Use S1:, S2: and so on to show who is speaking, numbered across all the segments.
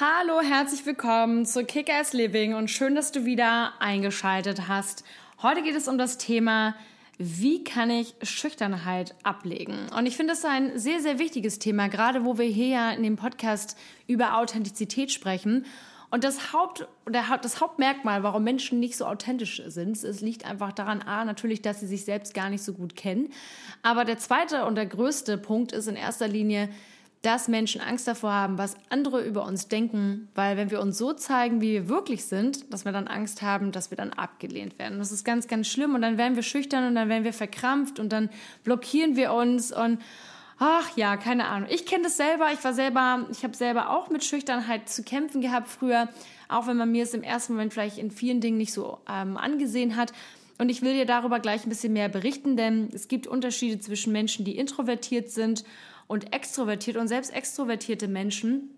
S1: Hallo, herzlich willkommen zu Kick-Ass Living und schön, dass du wieder eingeschaltet hast. Heute geht es um das Thema wie kann ich Schüchternheit ablegen? Und ich finde das ein sehr, sehr wichtiges Thema, gerade wo wir hier ja in dem Podcast über Authentizität sprechen. Und das, Haupt, das Hauptmerkmal, warum Menschen nicht so authentisch sind, es liegt einfach daran, a, natürlich, dass sie sich selbst gar nicht so gut kennen. Aber der zweite und der größte Punkt ist in erster Linie, dass Menschen Angst davor haben, was andere über uns denken, weil wenn wir uns so zeigen, wie wir wirklich sind, dass wir dann Angst haben, dass wir dann abgelehnt werden. Das ist ganz, ganz schlimm und dann werden wir schüchtern und dann werden wir verkrampft und dann blockieren wir uns und ach ja, keine Ahnung. Ich kenne das selber. Ich war selber, ich habe selber auch mit Schüchternheit zu kämpfen gehabt früher, auch wenn man mir es im ersten Moment vielleicht in vielen Dingen nicht so ähm, angesehen hat. Und ich will dir darüber gleich ein bisschen mehr berichten, denn es gibt Unterschiede zwischen Menschen, die introvertiert sind und extrovertiert. Und selbst extrovertierte Menschen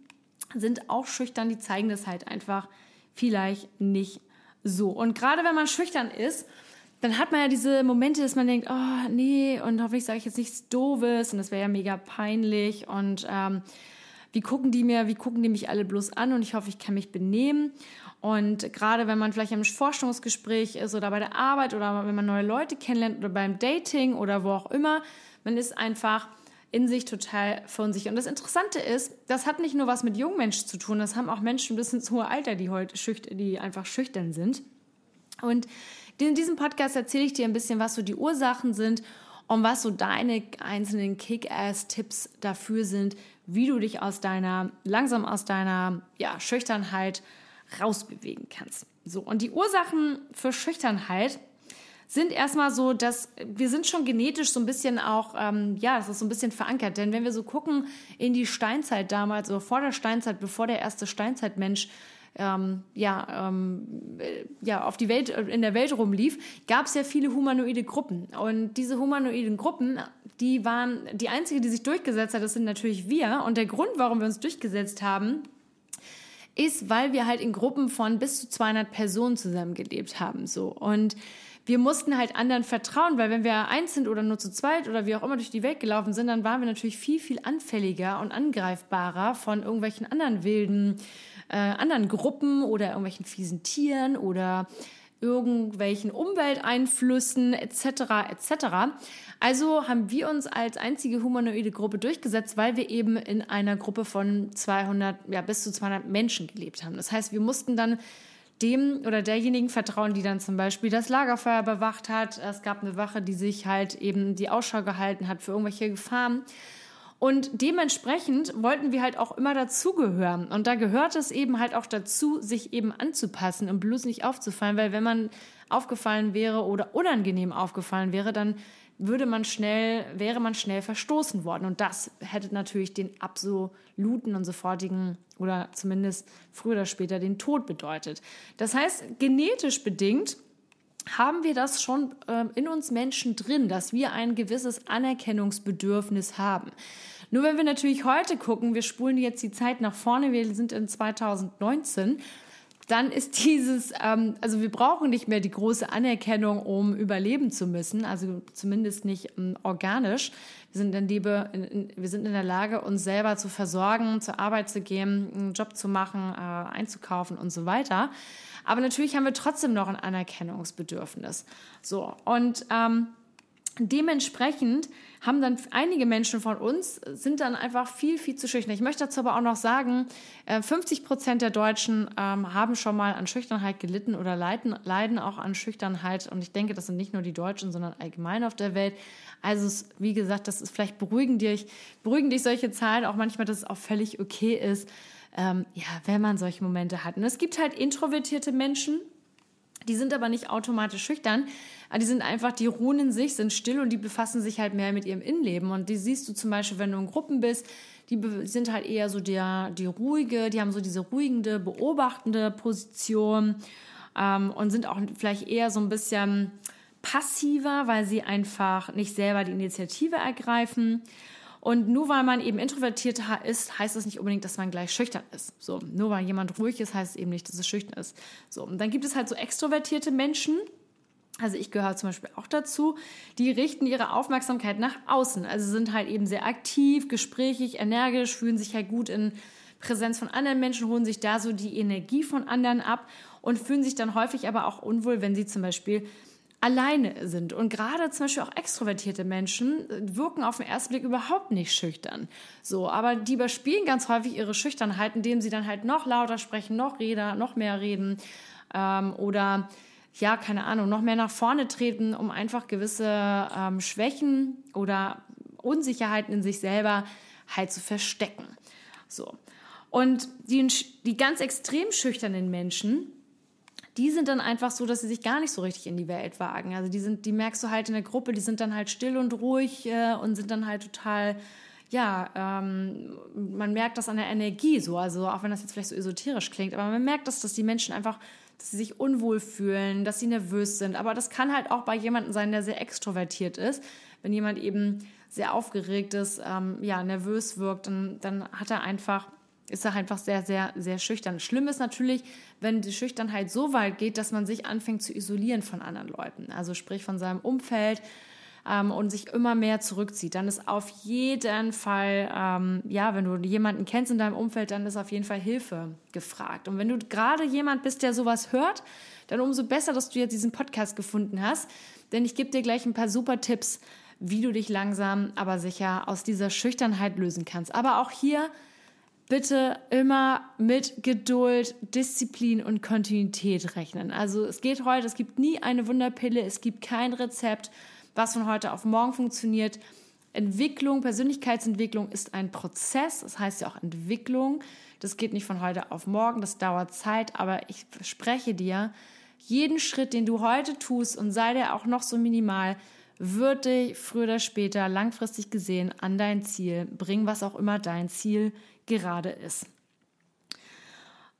S1: sind auch schüchtern, die zeigen das halt einfach vielleicht nicht so. Und gerade wenn man schüchtern ist, dann hat man ja diese Momente, dass man denkt, oh nee, und hoffentlich sage ich jetzt nichts Doofes und das wäre ja mega peinlich und ähm, wie gucken die mir, wie gucken die mich alle bloß an und ich hoffe, ich kann mich benehmen. Und gerade wenn man vielleicht im Forschungsgespräch ist oder bei der Arbeit oder wenn man neue Leute kennenlernt oder beim Dating oder wo auch immer, man ist einfach in sich total von sich. Und das Interessante ist, das hat nicht nur was mit jungen Menschen zu tun, das haben auch Menschen bis ins hohe Alter, die heute schüchtern, die einfach schüchtern sind. Und in diesem Podcast erzähle ich dir ein bisschen, was so die Ursachen sind und was so deine einzelnen Kick-Ass-Tipps dafür sind, wie du dich aus deiner, langsam aus deiner ja, Schüchternheit rausbewegen kannst. So, und die Ursachen für Schüchternheit sind erstmal so, dass wir sind schon genetisch so ein bisschen auch, ähm, ja, das ist so ein bisschen verankert. Denn wenn wir so gucken in die Steinzeit damals oder vor der Steinzeit, bevor der erste Steinzeitmensch ähm, ja, ähm, ja, auf die Welt, in der Welt rumlief, gab es ja viele humanoide Gruppen. Und diese humanoiden Gruppen, die waren, die einzige, die sich durchgesetzt hat, das sind natürlich wir. Und der Grund, warum wir uns durchgesetzt haben, ist, weil wir halt in Gruppen von bis zu 200 Personen zusammengelebt haben, so. Und wir mussten halt anderen vertrauen, weil wenn wir eins sind oder nur zu zweit oder wie auch immer durch die Welt gelaufen sind, dann waren wir natürlich viel, viel anfälliger und angreifbarer von irgendwelchen anderen wilden, äh, anderen Gruppen oder irgendwelchen fiesen Tieren oder irgendwelchen Umwelteinflüssen etc. etc. Also haben wir uns als einzige humanoide Gruppe durchgesetzt, weil wir eben in einer Gruppe von 200 ja bis zu 200 Menschen gelebt haben. Das heißt, wir mussten dann dem oder derjenigen vertrauen, die dann zum Beispiel das Lagerfeuer bewacht hat. Es gab eine Wache, die sich halt eben die Ausschau gehalten hat für irgendwelche Gefahren. Und dementsprechend wollten wir halt auch immer dazugehören. Und da gehört es eben halt auch dazu, sich eben anzupassen und bloß nicht aufzufallen, weil wenn man aufgefallen wäre oder unangenehm aufgefallen wäre, dann würde man schnell, wäre man schnell verstoßen worden. Und das hätte natürlich den absoluten und sofortigen oder zumindest früher oder später den Tod bedeutet. Das heißt, genetisch bedingt haben wir das schon äh, in uns Menschen drin, dass wir ein gewisses Anerkennungsbedürfnis haben. Nur wenn wir natürlich heute gucken, wir spulen jetzt die Zeit nach vorne, wir sind in 2019, dann ist dieses, ähm, also wir brauchen nicht mehr die große Anerkennung, um überleben zu müssen, also zumindest nicht ähm, organisch. Wir sind, in, Liebe, in, in, wir sind in der Lage, uns selber zu versorgen, zur Arbeit zu gehen, einen Job zu machen, äh, einzukaufen und so weiter. Aber natürlich haben wir trotzdem noch ein Anerkennungsbedürfnis. So, und ähm, dementsprechend haben dann einige Menschen von uns, sind dann einfach viel, viel zu schüchtern. Ich möchte dazu aber auch noch sagen, 50 äh, Prozent der Deutschen ähm, haben schon mal an Schüchternheit gelitten oder leiden, leiden auch an Schüchternheit. Und ich denke, das sind nicht nur die Deutschen, sondern allgemein auf der Welt. Also, wie gesagt, das ist vielleicht beruhigen dich, beruhigen dich solche Zahlen auch manchmal, dass es auch völlig okay ist, ähm, ja, wenn man solche Momente hat. Und es gibt halt introvertierte Menschen, die sind aber nicht automatisch schüchtern, die sind einfach, die ruhen in sich, sind still und die befassen sich halt mehr mit ihrem Innenleben. Und die siehst du zum Beispiel, wenn du in Gruppen bist, die sind halt eher so der, die ruhige, die haben so diese ruhigende, beobachtende Position ähm, und sind auch vielleicht eher so ein bisschen passiver, weil sie einfach nicht selber die Initiative ergreifen. Und nur weil man eben introvertiert ist, heißt das nicht unbedingt, dass man gleich schüchtern ist. So, nur weil jemand ruhig ist, heißt es eben nicht, dass es schüchtern ist. So, und dann gibt es halt so extrovertierte Menschen. Also ich gehöre zum Beispiel auch dazu, die richten ihre Aufmerksamkeit nach außen. Also sind halt eben sehr aktiv, gesprächig, energisch, fühlen sich halt gut in Präsenz von anderen Menschen, holen sich da so die Energie von anderen ab und fühlen sich dann häufig aber auch unwohl, wenn sie zum Beispiel alleine sind. Und gerade zum Beispiel auch extrovertierte Menschen wirken auf den ersten Blick überhaupt nicht schüchtern. So, aber die überspielen ganz häufig ihre Schüchternheit, indem sie dann halt noch lauter sprechen, noch reden, noch mehr reden ähm, oder ja, keine Ahnung, noch mehr nach vorne treten, um einfach gewisse ähm, Schwächen oder Unsicherheiten in sich selber halt zu verstecken. So. Und die, die ganz extrem schüchternen Menschen, die sind dann einfach so, dass sie sich gar nicht so richtig in die Welt wagen. Also die sind, die merkst du halt in der Gruppe, die sind dann halt still und ruhig äh, und sind dann halt total, ja, ähm, man merkt das an der Energie so. Also auch wenn das jetzt vielleicht so esoterisch klingt, aber man merkt das, dass die Menschen einfach, dass sie sich unwohl fühlen, dass sie nervös sind. Aber das kann halt auch bei jemandem sein, der sehr extrovertiert ist. Wenn jemand eben sehr aufgeregt ist, ähm, ja, nervös wirkt, dann, dann hat er einfach ist er einfach sehr, sehr, sehr schüchtern. Schlimm ist natürlich, wenn die Schüchternheit so weit geht, dass man sich anfängt zu isolieren von anderen Leuten. Also sprich von seinem Umfeld ähm, und sich immer mehr zurückzieht. Dann ist auf jeden Fall, ähm, ja, wenn du jemanden kennst in deinem Umfeld, dann ist auf jeden Fall Hilfe gefragt. Und wenn du gerade jemand bist, der sowas hört, dann umso besser, dass du jetzt diesen Podcast gefunden hast. Denn ich gebe dir gleich ein paar super Tipps, wie du dich langsam, aber sicher aus dieser Schüchternheit lösen kannst. Aber auch hier bitte immer mit Geduld, Disziplin und Kontinuität rechnen. Also es geht heute, es gibt nie eine Wunderpille, es gibt kein Rezept, was von heute auf morgen funktioniert. Entwicklung, Persönlichkeitsentwicklung ist ein Prozess, das heißt ja auch Entwicklung. Das geht nicht von heute auf morgen, das dauert Zeit, aber ich verspreche dir, jeden Schritt, den du heute tust und sei der auch noch so minimal, wird dich früher oder später langfristig gesehen an dein Ziel bringen, was auch immer dein Ziel gerade ist.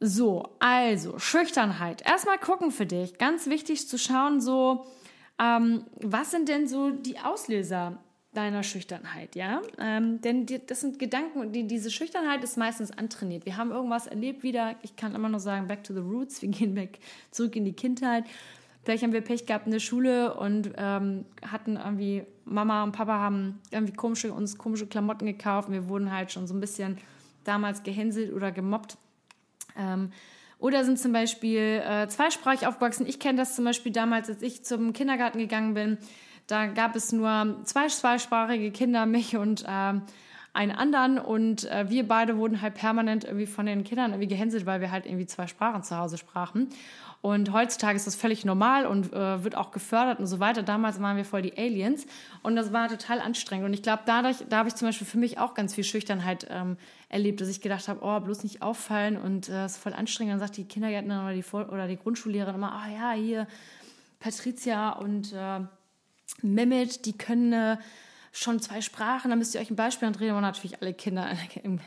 S1: So, also Schüchternheit. Erstmal gucken für dich. Ganz wichtig zu schauen, so, ähm, was sind denn so die Auslöser deiner Schüchternheit, ja? Ähm, denn die, das sind Gedanken, die, diese Schüchternheit ist meistens antrainiert. Wir haben irgendwas erlebt wieder, ich kann immer nur sagen, back to the roots, wir gehen weg zurück in die Kindheit. Vielleicht haben wir Pech gehabt in der Schule und ähm, hatten irgendwie, Mama und Papa haben irgendwie komische, uns komische Klamotten gekauft. Wir wurden halt schon so ein bisschen damals gehänselt oder gemobbt. Ähm, oder sind zum Beispiel äh, zweisprachig aufgewachsen. Ich kenne das zum Beispiel damals, als ich zum Kindergarten gegangen bin. Da gab es nur zwei zweisprachige Kinder, mich und äh, einen anderen. Und äh, wir beide wurden halt permanent irgendwie von den Kindern irgendwie gehänselt, weil wir halt irgendwie zwei Sprachen zu Hause sprachen. Und heutzutage ist das völlig normal und äh, wird auch gefördert und so weiter. Damals waren wir voll die Aliens und das war total anstrengend. Und ich glaube, dadurch, da habe ich zum Beispiel für mich auch ganz viel Schüchternheit ähm, erlebt, dass ich gedacht habe, oh, bloß nicht auffallen und äh, es ist voll anstrengend. Dann sagt die Kindergärtnerin oder die, oder die Grundschullehrerin immer, ah oh, ja, hier Patricia und äh, Mehmet, die können äh, schon zwei Sprachen, da müsst ihr euch ein Beispiel andrehen. Und natürlich alle Kinder im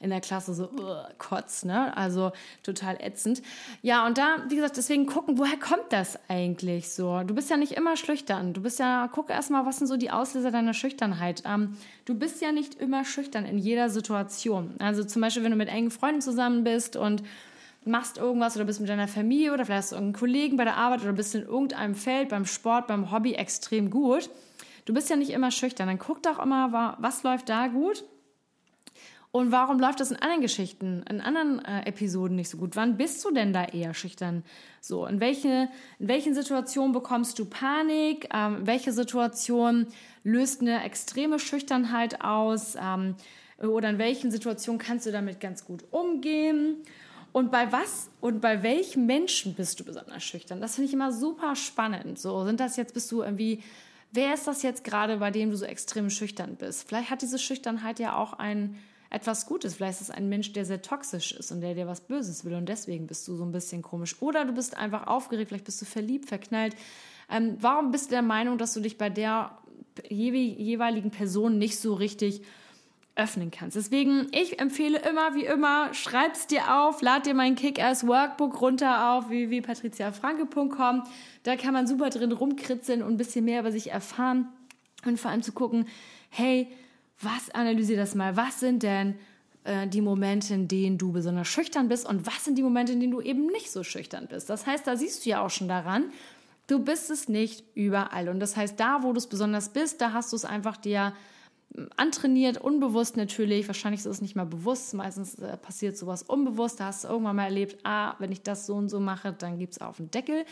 S1: in der Klasse so kotz, ne? Also total ätzend. Ja, und da, wie gesagt, deswegen gucken, woher kommt das eigentlich so? Du bist ja nicht immer schüchtern. Du bist ja, guck erstmal, was sind so die Auslöser deiner Schüchternheit. Ähm, du bist ja nicht immer schüchtern in jeder Situation. Also zum Beispiel, wenn du mit engen Freunden zusammen bist und machst irgendwas oder bist mit deiner Familie oder vielleicht hast du irgendeinen Kollegen bei der Arbeit oder bist in irgendeinem Feld, beim Sport, beim Hobby extrem gut. Du bist ja nicht immer schüchtern. Dann guck doch immer, was läuft da gut und warum läuft das in anderen Geschichten, in anderen äh, Episoden nicht so gut? Wann bist du denn da eher schüchtern? So, in, welche, in welchen Situationen bekommst du Panik? Ähm, welche Situation löst eine extreme Schüchternheit aus? Ähm, oder in welchen Situationen kannst du damit ganz gut umgehen? Und bei was und bei welchen Menschen bist du besonders schüchtern? Das finde ich immer super spannend. So, sind das jetzt, bist du irgendwie, wer ist das jetzt gerade, bei dem du so extrem schüchtern bist? Vielleicht hat diese Schüchternheit ja auch einen etwas Gutes. Vielleicht ist es ein Mensch, der sehr toxisch ist und der dir was Böses will und deswegen bist du so ein bisschen komisch. Oder du bist einfach aufgeregt, vielleicht bist du verliebt, verknallt. Ähm, warum bist du der Meinung, dass du dich bei der jeweiligen Person nicht so richtig öffnen kannst. Deswegen, ich empfehle immer, wie immer, schreib's dir auf, lad dir mein Kick-Ass-Workbook runter auf www.patriziafranke.com. Da kann man super drin rumkritzeln und ein bisschen mehr über sich erfahren und vor allem zu gucken, hey, was analysier das mal? Was sind denn äh, die Momente, in denen du besonders schüchtern bist und was sind die Momente, in denen du eben nicht so schüchtern bist? Das heißt, da siehst du ja auch schon daran, du bist es nicht überall. Und das heißt, da, wo du es besonders bist, da hast du es einfach dir antrainiert, unbewusst natürlich. Wahrscheinlich ist es nicht mal bewusst. Meistens äh, passiert sowas unbewusst. Da hast du irgendwann mal erlebt, ah, wenn ich das so und so mache, dann gibt es auf den Deckel.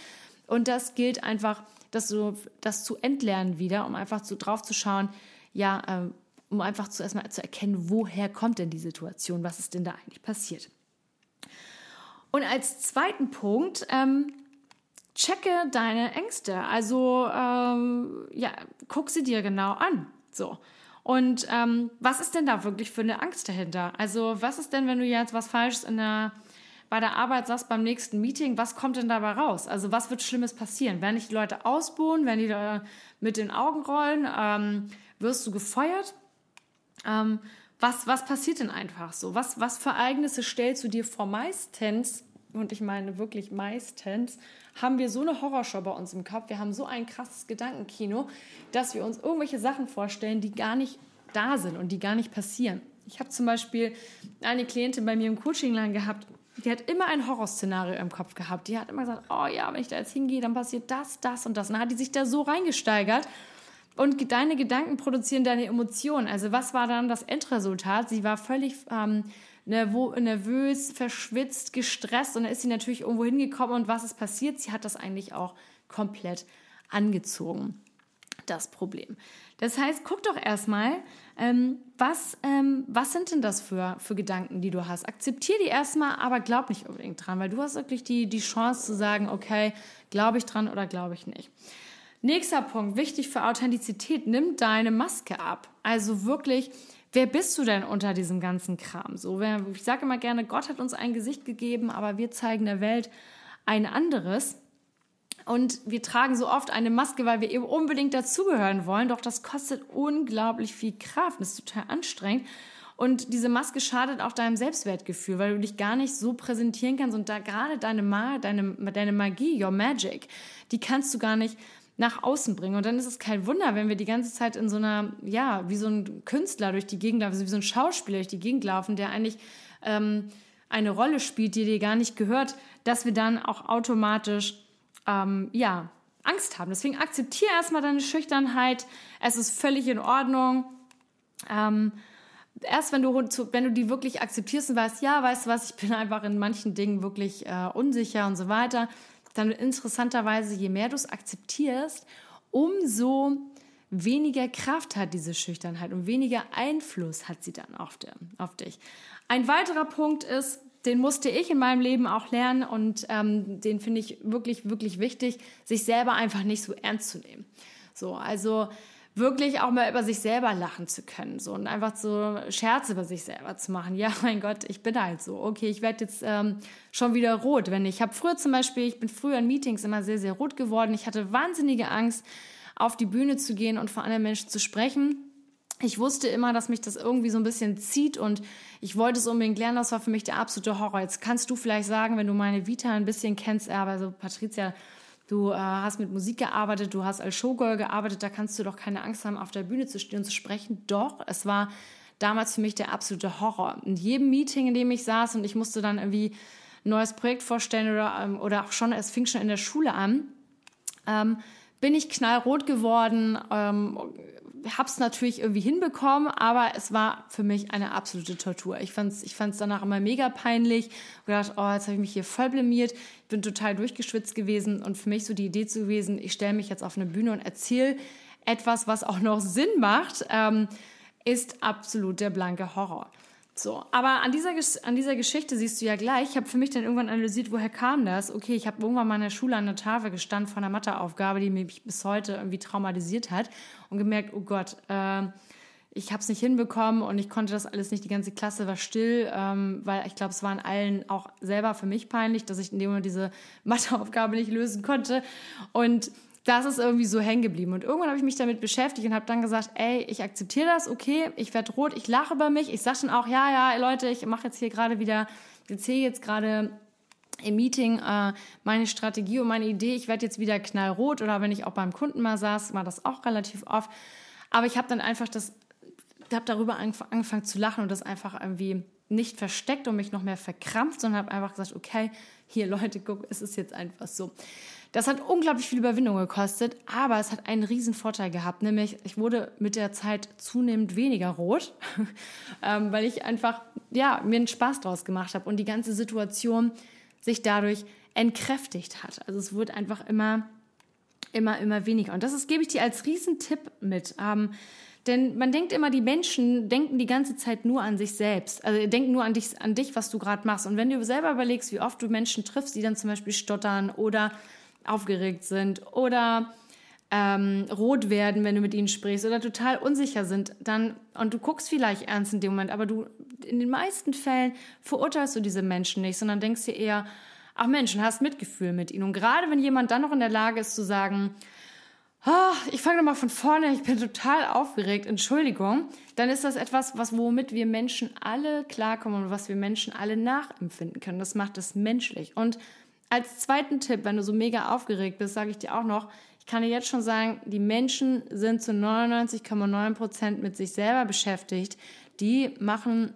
S1: Und das gilt einfach, dass du das zu entlernen wieder, um einfach zu, drauf zu schauen, ja, äh, um einfach zu erstmal zu erkennen, woher kommt denn die Situation, was ist denn da eigentlich passiert. Und als zweiten Punkt, ähm, checke deine Ängste. Also ähm, ja, guck sie dir genau an. So. Und ähm, was ist denn da wirklich für eine Angst dahinter? Also was ist denn, wenn du jetzt was Falsches in der, bei der Arbeit sagst beim nächsten Meeting, was kommt denn dabei raus? Also was wird Schlimmes passieren? Werden dich die Leute ausbuhen? Werden die da mit den Augen rollen? Ähm, wirst du gefeuert? Ähm, was, was passiert denn einfach so? Was, was für Ereignisse stellst du dir vor? Meistens, und ich meine wirklich meistens, haben wir so eine Horrorshow bei uns im Kopf, wir haben so ein krasses Gedankenkino, dass wir uns irgendwelche Sachen vorstellen, die gar nicht da sind und die gar nicht passieren. Ich habe zum Beispiel eine Klientin bei mir im Coaching lang gehabt, die hat immer ein Horrorszenario im Kopf gehabt. Die hat immer gesagt, oh ja, wenn ich da jetzt hingehe, dann passiert das, das und das. Und dann hat die sich da so reingesteigert. Und deine Gedanken produzieren deine Emotionen. Also was war dann das Endresultat? Sie war völlig ähm, nervös, verschwitzt, gestresst und dann ist sie natürlich irgendwo hingekommen und was ist passiert? Sie hat das eigentlich auch komplett angezogen, das Problem. Das heißt, guck doch erstmal, ähm, was, ähm, was sind denn das für, für Gedanken, die du hast? Akzeptier die erstmal, aber glaub nicht unbedingt dran, weil du hast wirklich die, die Chance zu sagen, okay, glaube ich dran oder glaube ich nicht. Nächster Punkt, wichtig für Authentizität, nimm deine Maske ab. Also wirklich wer bist du denn unter diesem ganzen Kram? So, ich sage immer gerne, Gott hat uns ein Gesicht gegeben, aber wir zeigen der Welt ein anderes. Und wir tragen so oft eine Maske, weil wir eben unbedingt dazugehören wollen. Doch das kostet unglaublich viel Kraft. Das ist total anstrengend. Und diese Maske schadet auch deinem Selbstwertgefühl, weil du dich gar nicht so präsentieren kannst. Und da gerade deine, Ma deine, deine Magie, your magic, die kannst du gar nicht nach außen bringen. Und dann ist es kein Wunder, wenn wir die ganze Zeit in so einer, ja, wie so ein Künstler durch die Gegend laufen, wie so ein Schauspieler durch die Gegend laufen, der eigentlich ähm, eine Rolle spielt, die dir gar nicht gehört, dass wir dann auch automatisch, ähm, ja, Angst haben. Deswegen akzeptiere erstmal deine Schüchternheit. Es ist völlig in Ordnung. Ähm, erst wenn du, wenn du die wirklich akzeptierst und weißt, ja, weißt du was, ich bin einfach in manchen Dingen wirklich äh, unsicher und so weiter, dann interessanterweise, je mehr du es akzeptierst, umso weniger Kraft hat diese Schüchternheit und weniger Einfluss hat sie dann auf, der, auf dich. Ein weiterer Punkt ist, den musste ich in meinem Leben auch lernen und ähm, den finde ich wirklich, wirklich wichtig, sich selber einfach nicht so ernst zu nehmen. So, also wirklich auch mal über sich selber lachen zu können so und einfach so Scherze über sich selber zu machen. Ja, mein Gott, ich bin halt so. Okay, ich werde jetzt ähm, schon wieder rot. Wenn ich habe früher zum Beispiel, ich bin früher in Meetings immer sehr, sehr rot geworden. Ich hatte wahnsinnige Angst, auf die Bühne zu gehen und vor anderen Menschen zu sprechen. Ich wusste immer, dass mich das irgendwie so ein bisschen zieht und ich wollte es unbedingt lernen. Das war für mich der absolute Horror. Jetzt kannst du vielleicht sagen, wenn du meine Vita ein bisschen kennst, aber so Patricia, Du äh, hast mit Musik gearbeitet, du hast als Showgirl gearbeitet, da kannst du doch keine Angst haben, auf der Bühne zu stehen und zu sprechen. Doch, es war damals für mich der absolute Horror. In jedem Meeting, in dem ich saß und ich musste dann irgendwie ein neues Projekt vorstellen oder, ähm, oder auch schon, es fing schon in der Schule an, ähm, bin ich knallrot geworden, ähm, habe es natürlich irgendwie hinbekommen, aber es war für mich eine absolute Tortur. Ich fand es ich fand's danach immer mega peinlich. Ich gedacht, oh, jetzt habe ich mich hier voll blamiert. Ich bin total durchgeschwitzt gewesen und für mich so die Idee zu gewesen, ich stelle mich jetzt auf eine Bühne und erzähle etwas, was auch noch Sinn macht, ähm, ist absolut der blanke Horror. So, aber an dieser, an dieser Geschichte siehst du ja gleich, ich habe für mich dann irgendwann analysiert, woher kam das? Okay, ich habe irgendwann mal in der Schule an der Tafel gestanden von einer Matheaufgabe, die mich bis heute irgendwie traumatisiert hat und gemerkt, oh Gott, äh, ich habe es nicht hinbekommen und ich konnte das alles nicht, die ganze Klasse war still, ähm, weil ich glaube, es waren allen auch selber für mich peinlich, dass ich in dem Moment diese Matheaufgabe nicht lösen konnte. Und das ist irgendwie so hängen geblieben. Und irgendwann habe ich mich damit beschäftigt und habe dann gesagt, ey, ich akzeptiere das, okay, ich werde rot, ich lache über mich, ich sage dann auch, ja, ja, Leute, ich mache jetzt hier gerade wieder, ich erzähle jetzt gerade im Meeting äh, meine Strategie und meine Idee, ich werde jetzt wieder knallrot oder wenn ich auch beim Kunden mal saß, war das auch relativ oft. Aber ich habe dann einfach das, habe darüber angefangen zu lachen und das einfach irgendwie nicht versteckt und mich noch mehr verkrampft, sondern habe einfach gesagt, okay, hier Leute, guck, es ist jetzt einfach so. Das hat unglaublich viel Überwindung gekostet, aber es hat einen riesen Vorteil gehabt, nämlich ich wurde mit der Zeit zunehmend weniger rot, ähm, weil ich einfach ja mir einen Spaß draus gemacht habe und die ganze Situation sich dadurch entkräftigt hat. Also es wurde einfach immer immer immer weniger und das ist, gebe ich dir als Riesentipp mit. Ähm, denn man denkt immer, die Menschen denken die ganze Zeit nur an sich selbst. Also denken nur an dich, an dich was du gerade machst. Und wenn du selber überlegst, wie oft du Menschen triffst, die dann zum Beispiel stottern oder aufgeregt sind oder ähm, rot werden, wenn du mit ihnen sprichst oder total unsicher sind, dann und du guckst vielleicht ernst in dem Moment, aber du in den meisten Fällen verurteilst du diese Menschen nicht, sondern denkst dir eher, ach Mensch, hast Mitgefühl mit ihnen. Und gerade wenn jemand dann noch in der Lage ist zu sagen, oh, ich fange nochmal von vorne, ich bin total aufgeregt, Entschuldigung, dann ist das etwas, was womit wir Menschen alle klarkommen und was wir Menschen alle nachempfinden können. Das macht es menschlich. Und als zweiten Tipp, wenn du so mega aufgeregt bist, sage ich dir auch noch, ich kann dir jetzt schon sagen, die Menschen sind zu 99,9 Prozent mit sich selber beschäftigt. Die machen,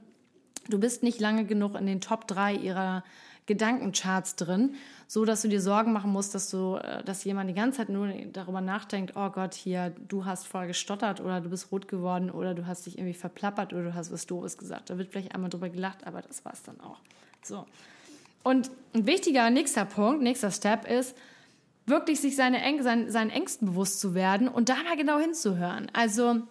S1: du bist nicht lange genug in den Top 3 ihrer Gedankencharts drin, so dass du dir Sorgen machen musst, dass du, äh, dass jemand die ganze Zeit nur darüber nachdenkt, oh Gott, hier, du hast voll gestottert oder du bist rot geworden oder du hast dich irgendwie verplappert oder du hast was Doofes gesagt. Da wird vielleicht einmal drüber gelacht, aber das war es dann auch. So. Und ein wichtiger nächster Punkt, nächster Step ist, wirklich sich seine Äng seinen, seinen Ängsten bewusst zu werden und da mal genau hinzuhören. Also,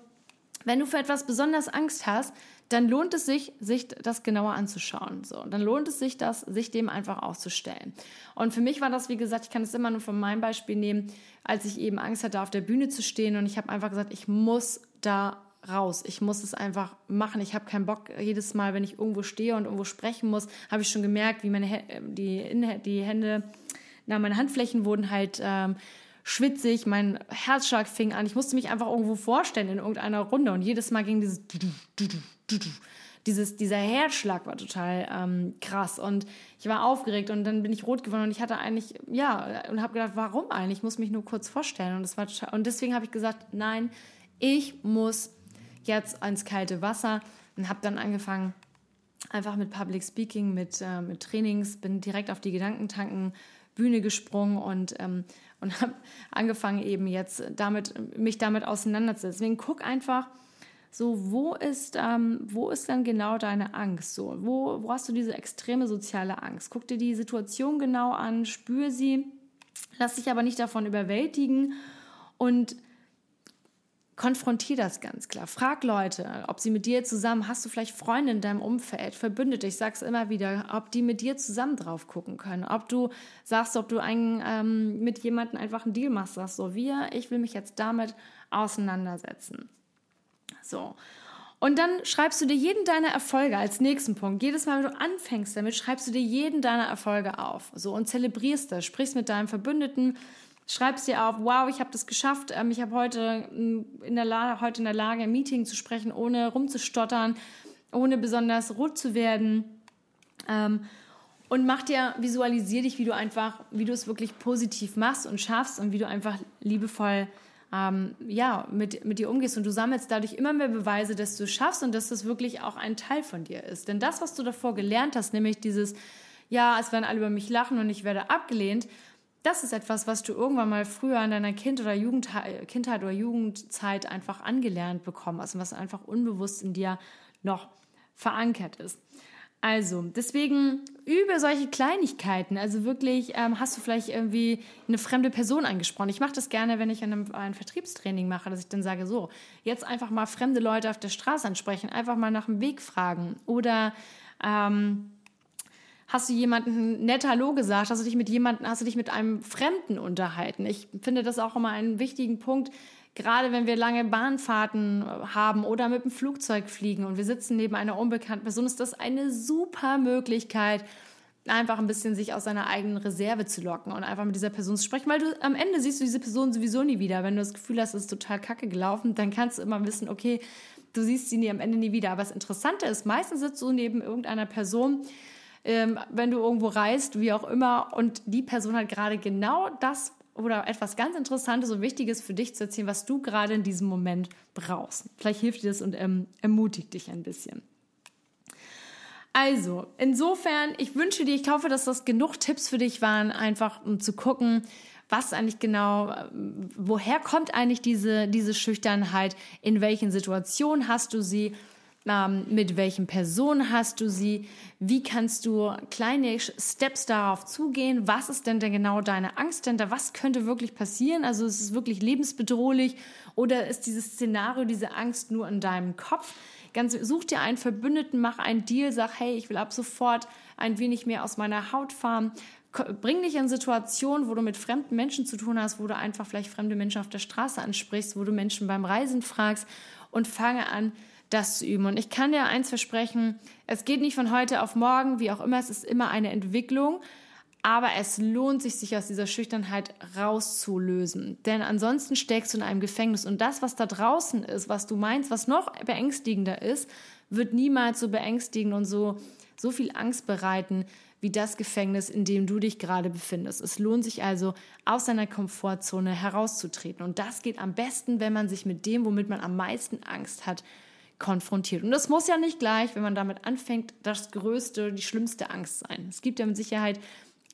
S1: wenn du für etwas besonders Angst hast, dann lohnt es sich, sich das genauer anzuschauen. So, dann lohnt es sich, das, sich dem einfach auszustellen. Und für mich war das, wie gesagt, ich kann es immer nur von meinem Beispiel nehmen, als ich eben Angst hatte, auf der Bühne zu stehen und ich habe einfach gesagt, ich muss da raus. Ich muss es einfach machen. Ich habe keinen Bock. Jedes Mal, wenn ich irgendwo stehe und irgendwo sprechen muss, habe ich schon gemerkt, wie meine die, die Hände, na, meine Handflächen wurden halt ähm, schwitzig, mein Herzschlag fing an. Ich musste mich einfach irgendwo vorstellen in irgendeiner Runde und jedes Mal ging dieses dieses, dieser Herzschlag war total ähm, krass und ich war aufgeregt und dann bin ich rot geworden und ich hatte eigentlich, ja, und habe gedacht, warum eigentlich? Ich muss mich nur kurz vorstellen und das war total, und deswegen habe ich gesagt, nein, ich muss jetzt ans kalte Wasser und habe dann angefangen, einfach mit Public Speaking, mit, äh, mit Trainings, bin direkt auf die Gedankentanken Bühne gesprungen und, ähm, und habe angefangen eben jetzt damit, mich damit auseinanderzusetzen. Deswegen guck einfach so, wo ist, ähm, wo ist dann genau deine Angst? So, wo, wo hast du diese extreme soziale Angst? Guck dir die Situation genau an, spür sie, lass dich aber nicht davon überwältigen und konfrontier das ganz klar. Frag Leute, ob sie mit dir zusammen, hast du vielleicht Freunde in deinem Umfeld, Verbündete, ich sag's immer wieder, ob die mit dir zusammen drauf gucken können, ob du sagst, ob du einen, ähm, mit jemandem einfach einen Deal machst, sagst so, wir, ich will mich jetzt damit auseinandersetzen. So. Und dann schreibst du dir jeden deiner Erfolge als nächsten Punkt. Jedes Mal, wenn du anfängst damit, schreibst du dir jeden deiner Erfolge auf. So und zelebrierst das. Sprichst mit deinem Verbündeten, schreibst dir auf, wow, ich habe das geschafft, ähm, ich habe heute, in der Lage, heute in der Lage, ein Meeting zu sprechen, ohne rumzustottern, ohne besonders rot zu werden. Ähm, und mach dir, visualisier dich, wie du einfach, wie du es wirklich positiv machst und schaffst und wie du einfach liebevoll ähm, ja, mit, mit dir umgehst. Und du sammelst dadurch immer mehr Beweise, dass du es schaffst und dass das wirklich auch ein Teil von dir ist. Denn das, was du davor gelernt hast, nämlich dieses, ja, es werden alle über mich lachen und ich werde abgelehnt, das ist etwas, was du irgendwann mal früher in deiner kind oder Jugend, Kindheit oder Jugendzeit einfach angelernt bekommen hast und was einfach unbewusst in dir noch verankert ist. Also, deswegen übe solche Kleinigkeiten. Also wirklich, ähm, hast du vielleicht irgendwie eine fremde Person angesprochen. Ich mache das gerne, wenn ich einem, ein Vertriebstraining mache, dass ich dann sage, so, jetzt einfach mal fremde Leute auf der Straße ansprechen, einfach mal nach dem Weg fragen. Oder ähm, hast du jemanden nett Hallo gesagt? Hast du dich mit jemanden, hast du dich mit einem Fremden unterhalten? Ich finde das auch immer einen wichtigen Punkt, gerade wenn wir lange Bahnfahrten haben oder mit dem Flugzeug fliegen und wir sitzen neben einer unbekannten Person, ist das eine super Möglichkeit, einfach ein bisschen sich aus seiner eigenen Reserve zu locken und einfach mit dieser Person zu sprechen, weil du am Ende siehst du diese Person sowieso nie wieder. Wenn du das Gefühl hast, es ist total kacke gelaufen, dann kannst du immer wissen, okay, du siehst sie nie am Ende nie wieder. Aber das Interessante ist, meistens sitzt du neben irgendeiner Person, ähm, wenn du irgendwo reist, wie auch immer, und die Person hat gerade genau das oder etwas ganz Interessantes und Wichtiges für dich zu erzählen, was du gerade in diesem Moment brauchst. Vielleicht hilft dir das und ähm, ermutigt dich ein bisschen. Also, insofern, ich wünsche dir, ich hoffe, dass das genug Tipps für dich waren, einfach um zu gucken, was eigentlich genau, woher kommt eigentlich diese, diese Schüchternheit, in welchen Situationen hast du sie, ähm, mit welchen Personen hast du sie, wie kannst du kleine Steps darauf zugehen, was ist denn denn genau deine Angst? Denn da, was könnte wirklich passieren, also ist es wirklich lebensbedrohlich? Oder ist dieses Szenario, diese Angst nur in deinem Kopf? Ganz, such dir einen Verbündeten, mach einen Deal, sag, hey, ich will ab sofort ein wenig mehr aus meiner Haut fahren. Bring dich in Situationen, wo du mit fremden Menschen zu tun hast, wo du einfach vielleicht fremde Menschen auf der Straße ansprichst, wo du Menschen beim Reisen fragst. Und fange an, das zu üben. Und ich kann dir eins versprechen, es geht nicht von heute auf morgen, wie auch immer, es ist immer eine Entwicklung. Aber es lohnt sich, sich aus dieser Schüchternheit rauszulösen. Denn ansonsten steckst du in einem Gefängnis. Und das, was da draußen ist, was du meinst, was noch beängstigender ist, wird niemals so beängstigen und so, so viel Angst bereiten wie das Gefängnis, in dem du dich gerade befindest. Es lohnt sich also, aus seiner Komfortzone herauszutreten. Und das geht am besten, wenn man sich mit dem, womit man am meisten Angst hat, konfrontiert. Und das muss ja nicht gleich, wenn man damit anfängt, das größte, die schlimmste Angst sein. Es gibt ja mit Sicherheit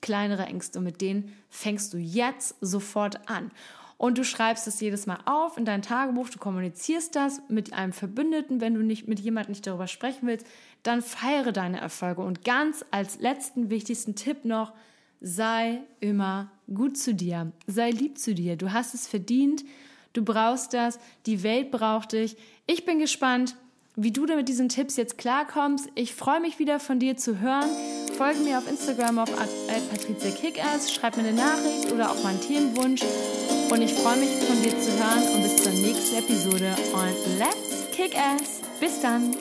S1: kleinere Ängste und mit denen fängst du jetzt sofort an. Und du schreibst es jedes Mal auf in dein Tagebuch, du kommunizierst das mit einem Verbündeten, wenn du nicht mit jemandem nicht darüber sprechen willst, dann feiere deine Erfolge. Und ganz als letzten wichtigsten Tipp noch, sei immer gut zu dir, sei lieb zu dir. Du hast es verdient, du brauchst das, die Welt braucht dich. Ich bin gespannt, wie du da mit diesen Tipps jetzt klarkommst. Ich freue mich wieder von dir zu hören. Folge mir auf Instagram auf patriziakickass, schreib mir eine Nachricht oder auch mal einen Themenwunsch. Und ich freue mich von dir zu hören und bis zur nächsten Episode und let's kick ass. Bis dann.